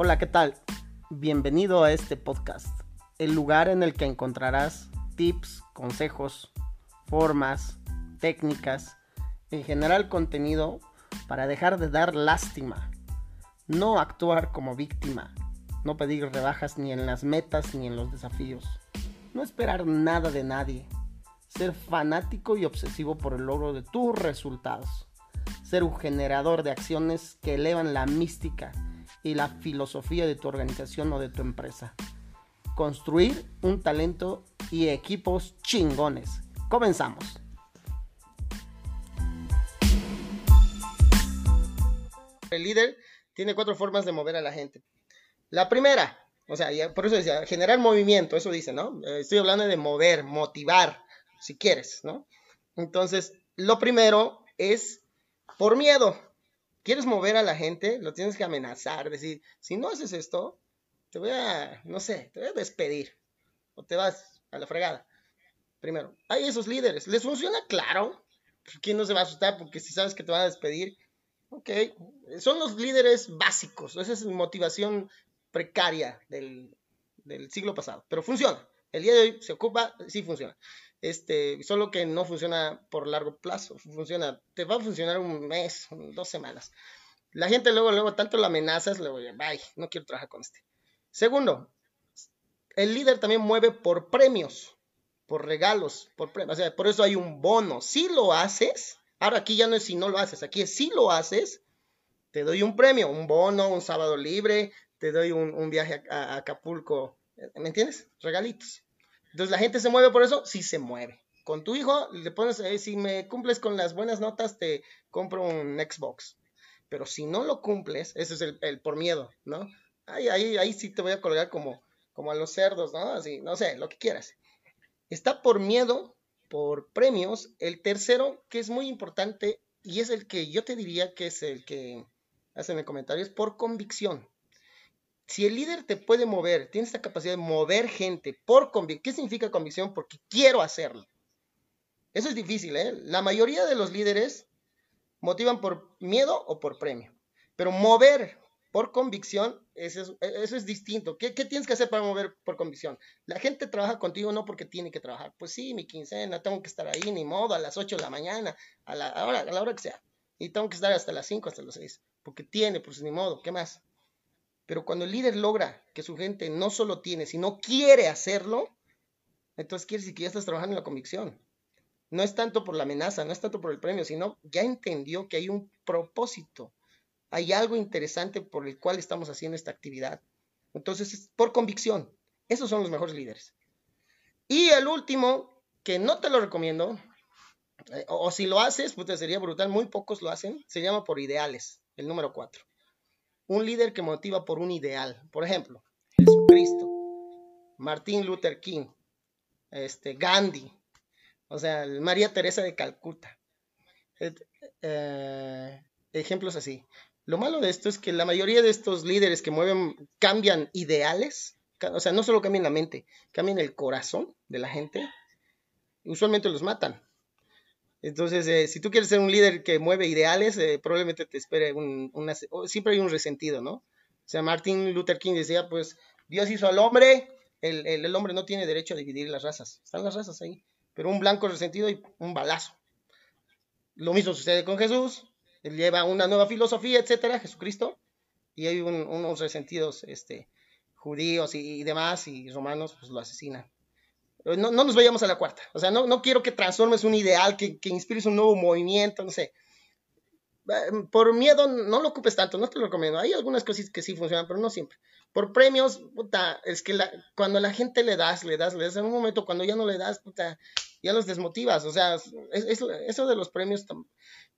Hola, ¿qué tal? Bienvenido a este podcast, el lugar en el que encontrarás tips, consejos, formas, técnicas, en general contenido para dejar de dar lástima, no actuar como víctima, no pedir rebajas ni en las metas ni en los desafíos, no esperar nada de nadie, ser fanático y obsesivo por el logro de tus resultados, ser un generador de acciones que elevan la mística y la filosofía de tu organización o de tu empresa. Construir un talento y equipos chingones. Comenzamos. El líder tiene cuatro formas de mover a la gente. La primera, o sea, por eso decía, generar movimiento, eso dice, ¿no? Eh, estoy hablando de mover, motivar, si quieres, ¿no? Entonces, lo primero es por miedo. ¿Quieres mover a la gente? Lo tienes que amenazar, decir, si no haces esto, te voy a, no sé, te voy a despedir. O te vas a la fregada. Primero, hay esos líderes. ¿Les funciona? Claro. ¿Quién no se va a asustar? Porque si sabes que te van a despedir, ok. Son los líderes básicos. Esa es motivación precaria del, del siglo pasado. Pero funciona. El día de hoy se ocupa, sí funciona. Este, solo que no funciona por largo plazo, funciona, te va a funcionar un mes, dos semanas. La gente luego, luego, tanto la amenazas, luego, bye, no quiero trabajar con este. Segundo, el líder también mueve por premios, por regalos, por premios, o sea, por eso hay un bono. Si lo haces, ahora aquí ya no es si no lo haces, aquí es si lo haces, te doy un premio, un bono, un sábado libre, te doy un, viaje a Acapulco, ¿me entiendes? Regalitos. Entonces la gente se mueve por eso, sí se mueve. Con tu hijo le pones, eh, si me cumples con las buenas notas, te compro un Xbox. Pero si no lo cumples, ese es el, por miedo, ¿no? Ahí, ahí, ahí sí te voy a colgar como, como a los cerdos, ¿no? Así, no sé, lo que quieras. Está por miedo, por premios. El tercero, que es muy importante, y es el que yo te diría que es el que hacen el comentario, es por convicción si el líder te puede mover, tiene esta capacidad de mover gente por convicción, ¿qué significa convicción? Porque quiero hacerlo. Eso es difícil, ¿eh? La mayoría de los líderes motivan por miedo o por premio. Pero mover por convicción, eso es, distinto. ¿Qué, tienes que hacer para mover por convicción? La gente trabaja contigo no porque tiene que trabajar. Pues sí, mi quincena, tengo que estar ahí, ni modo, a las 8 de la mañana, a la hora, a la hora que sea. Y tengo que estar hasta las 5, hasta las 6. Porque tiene, pues ni modo, ¿qué más? Pero cuando el líder logra que su gente no solo tiene, sino quiere hacerlo, entonces quiere decir que ya estás trabajando en la convicción. No es tanto por la amenaza, no es tanto por el premio, sino ya entendió que hay un propósito, hay algo interesante por el cual estamos haciendo esta actividad. Entonces, es por convicción. Esos son los mejores líderes. Y el último, que no te lo recomiendo, eh, o, si lo haces, pues sería brutal, muy pocos lo hacen, se llama por ideales, el número cuatro un líder que motiva por un ideal. Por ejemplo, Jesucristo, Martin Luther King, este, Gandhi, o sea, María Teresa de Calcuta. Eh, ejemplos así. Lo malo de esto es que la mayoría de estos líderes que mueven cambian ideales, o sea, no solo cambian la mente, cambian el corazón de la gente, usualmente los matan. Entonces, eh, si tú quieres ser un líder que mueve ideales, eh, probablemente te espere un, una, siempre hay un resentido, ¿no? O sea, Martin Luther King decía, pues, Dios hizo al hombre, el, el, hombre no tiene derecho a dividir las razas, están las razas ahí, pero un blanco resentido y un balazo. Lo mismo sucede con Jesús, él lleva una nueva filosofía, etcétera, Jesucristo, y hay unos resentidos este, judíos y, y, demás, y romanos, pues lo asesinan. No, nos vayamos a la cuarta. O sea, no, quiero que transformes un ideal, que, que inspires un nuevo movimiento, no sé. Eh, por miedo, no lo ocupes tanto, no te lo recomiendo. Hay algunas cosas que sí funcionan, pero no siempre. Por premios, puta, es que cuando la gente le das, le das, le das, en un momento cuando ya no le das, puta, ya los desmotivas. O sea, eso de los premios,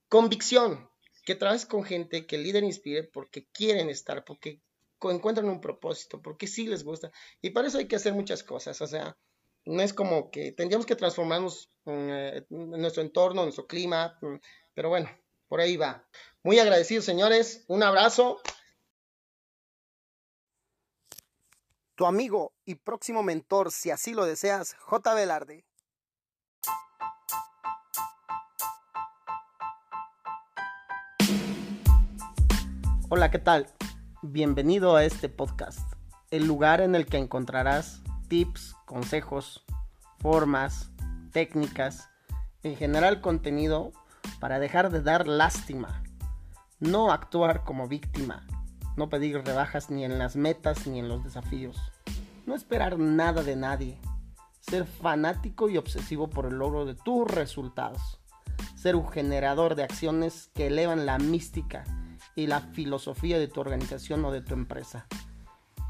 convicción, que trabajes con gente que el líder inspire porque quieren estar, porque encuentran un propósito, porque sí les gusta. Y para eso hay que hacer muchas cosas. O sea, no es como que tendríamos que transformarnos eh, en nuestro entorno, en nuestro clima, mm, pero bueno, por ahí va. Muy agradecidos, señores. Un abrazo. Tu amigo y próximo mentor, si así lo deseas, J. Velarde. Hola, ¿qué tal? Bienvenido a este podcast, el lugar en el que encontrarás tips, consejos, formas, técnicas, en general contenido para dejar de dar lástima, no actuar como víctima, no pedir rebajas ni en las metas ni en los desafíos, no esperar nada de nadie, ser fanático y obsesivo por el logro de tus resultados, ser un generador de acciones que elevan la mística y la filosofía de tu organización o de tu empresa.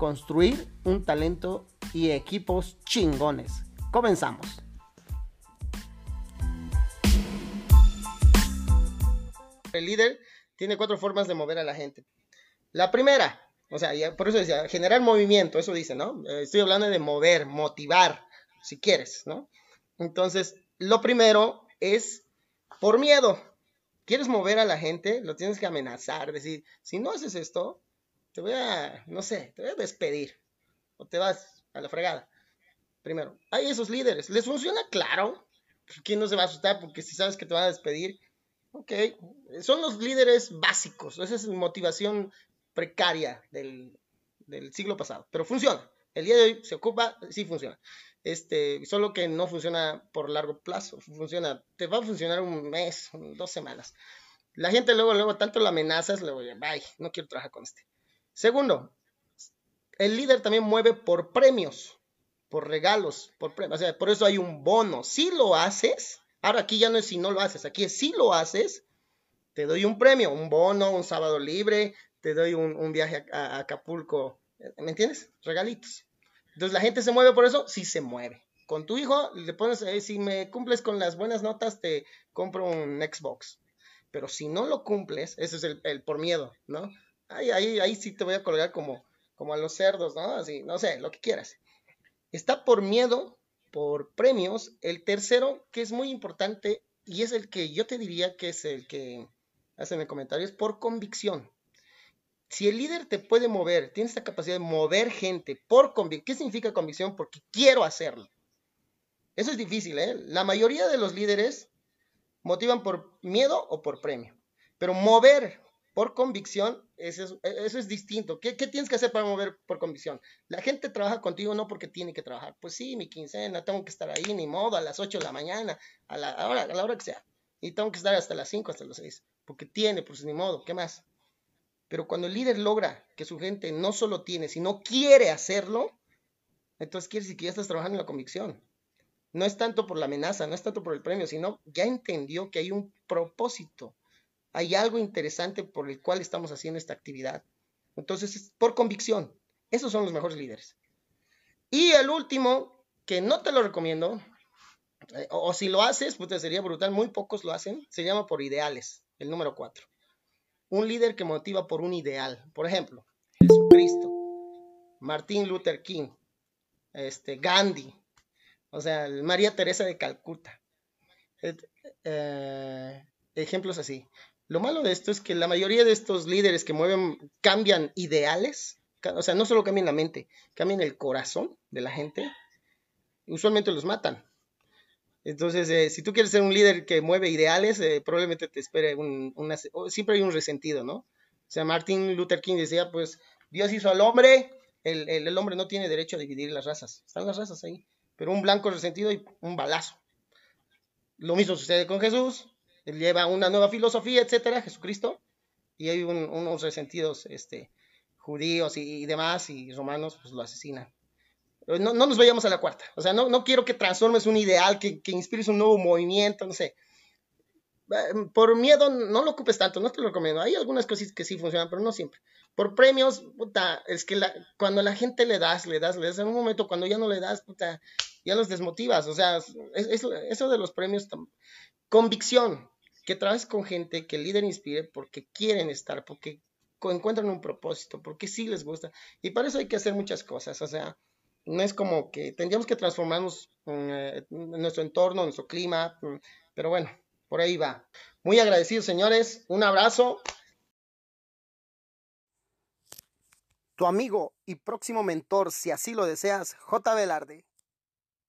Construir un talento y equipos chingones. Comenzamos. El líder tiene cuatro formas de mover a la gente. La primera, o sea, por eso decía, generar movimiento, eso dice, ¿no? Eh, estoy hablando de mover, motivar, si quieres, ¿no? Entonces, lo primero es por miedo quieres mover a la gente, lo tienes que amenazar, decir, si no haces esto, te voy a, no sé, te voy a despedir o te vas a la fregada. Primero, hay esos líderes, ¿les funciona? Claro. ¿Quién no se va a asustar? Porque si sabes que te van a despedir, ok, son los líderes básicos, esa es motivación precaria del, del siglo pasado, pero funciona. El día de hoy se ocupa, sí funciona. Este, solo que no funciona por largo plazo, funciona, te va a funcionar un mes, dos semanas. La gente luego, luego, tanto la amenazas, luego, bye, no quiero trabajar con este. Segundo, el líder también mueve por premios, por regalos, por premios. O sea, por eso hay un bono. Si lo haces, ahora aquí ya no es si no lo haces, aquí es si lo haces, te doy un premio, un bono, un sábado libre, te doy un, viaje a Acapulco, ¿me entiendes? Regalitos. Entonces la gente se mueve por eso, sí se mueve. Con tu hijo le pones, eh, si me cumples con las buenas notas, te compro un Xbox. Pero si no lo cumples, ese es el, por miedo, ¿no? Ahí, ahí, ahí sí te voy a colgar como, como a los cerdos, ¿no? Así, no sé, lo que quieras. Está por miedo, por premios. El tercero, que es muy importante, y es el que yo te diría que es el que hacen el comentario, es por convicción si el líder te puede mover, tiene esta capacidad de mover gente por convicción, ¿qué significa convicción? Porque quiero hacerlo. Eso es difícil, ¿eh? La mayoría de los líderes motivan por miedo o por premio. Pero mover por convicción, eso es, distinto. ¿Qué, tienes que hacer para mover por convicción? La gente trabaja contigo no porque tiene que trabajar. Pues sí, mi quincena, tengo que estar ahí, ni modo, a las 8 de la mañana, a la hora, a la hora que sea. Y tengo que estar hasta las 5, hasta las 6. Porque tiene, pues ni modo, ¿qué más? Pero cuando el líder logra que su gente no solo tiene, sino quiere hacerlo, entonces quiere decir que ya estás trabajando en la convicción. No es tanto por la amenaza, no es tanto por el premio, sino ya entendió que hay un propósito, hay algo interesante por el cual estamos haciendo esta actividad. Entonces, es por convicción. Esos son los mejores líderes. Y el último, que no te lo recomiendo, eh, o, si lo haces, pues sería brutal, muy pocos lo hacen, se llama por ideales, el número cuatro un líder que motiva por un ideal. Por ejemplo, Jesucristo, Martin Luther King, este, Gandhi, o sea, María Teresa de Calcuta. Eh, ejemplos así. Lo malo de esto es que la mayoría de estos líderes que mueven cambian ideales, o sea, no solo cambian la mente, cambian el corazón de la gente, usualmente los matan. Entonces, eh, si tú quieres ser un líder que mueve ideales, eh, probablemente te espere un, una, siempre hay un resentido, ¿no? O sea, Martin Luther King decía, pues, Dios hizo al hombre, el, el, hombre no tiene derecho a dividir las razas, están las razas ahí, pero un blanco resentido y un balazo. Lo mismo sucede con Jesús, él lleva una nueva filosofía, etcétera, Jesucristo, y hay unos resentidos este, judíos y, demás, y romanos, pues lo asesinan. No, nos vayamos a la cuarta. O sea, no, no quiero que transformes un ideal, que, que inspires un nuevo movimiento, no sé. Eh, por miedo, no lo ocupes tanto, no te lo recomiendo. Hay algunas cosas que sí funcionan, pero no siempre. Por premios, puta, es que cuando la gente le das, le das, le das, en un momento cuando ya no le das, puta, ya los desmotivas. O sea, eso de los premios, convicción, que trabajes con gente que el líder inspire porque quieren estar, porque encuentran un propósito, porque sí les gusta. Y para eso hay que hacer muchas cosas. O sea, no es como que tendríamos que transformarnos eh, en nuestro entorno, en nuestro clima, mm, pero bueno, por ahí va. Muy agradecidos, señores. Un abrazo. Tu amigo y próximo mentor, si así lo deseas, J. Velarde.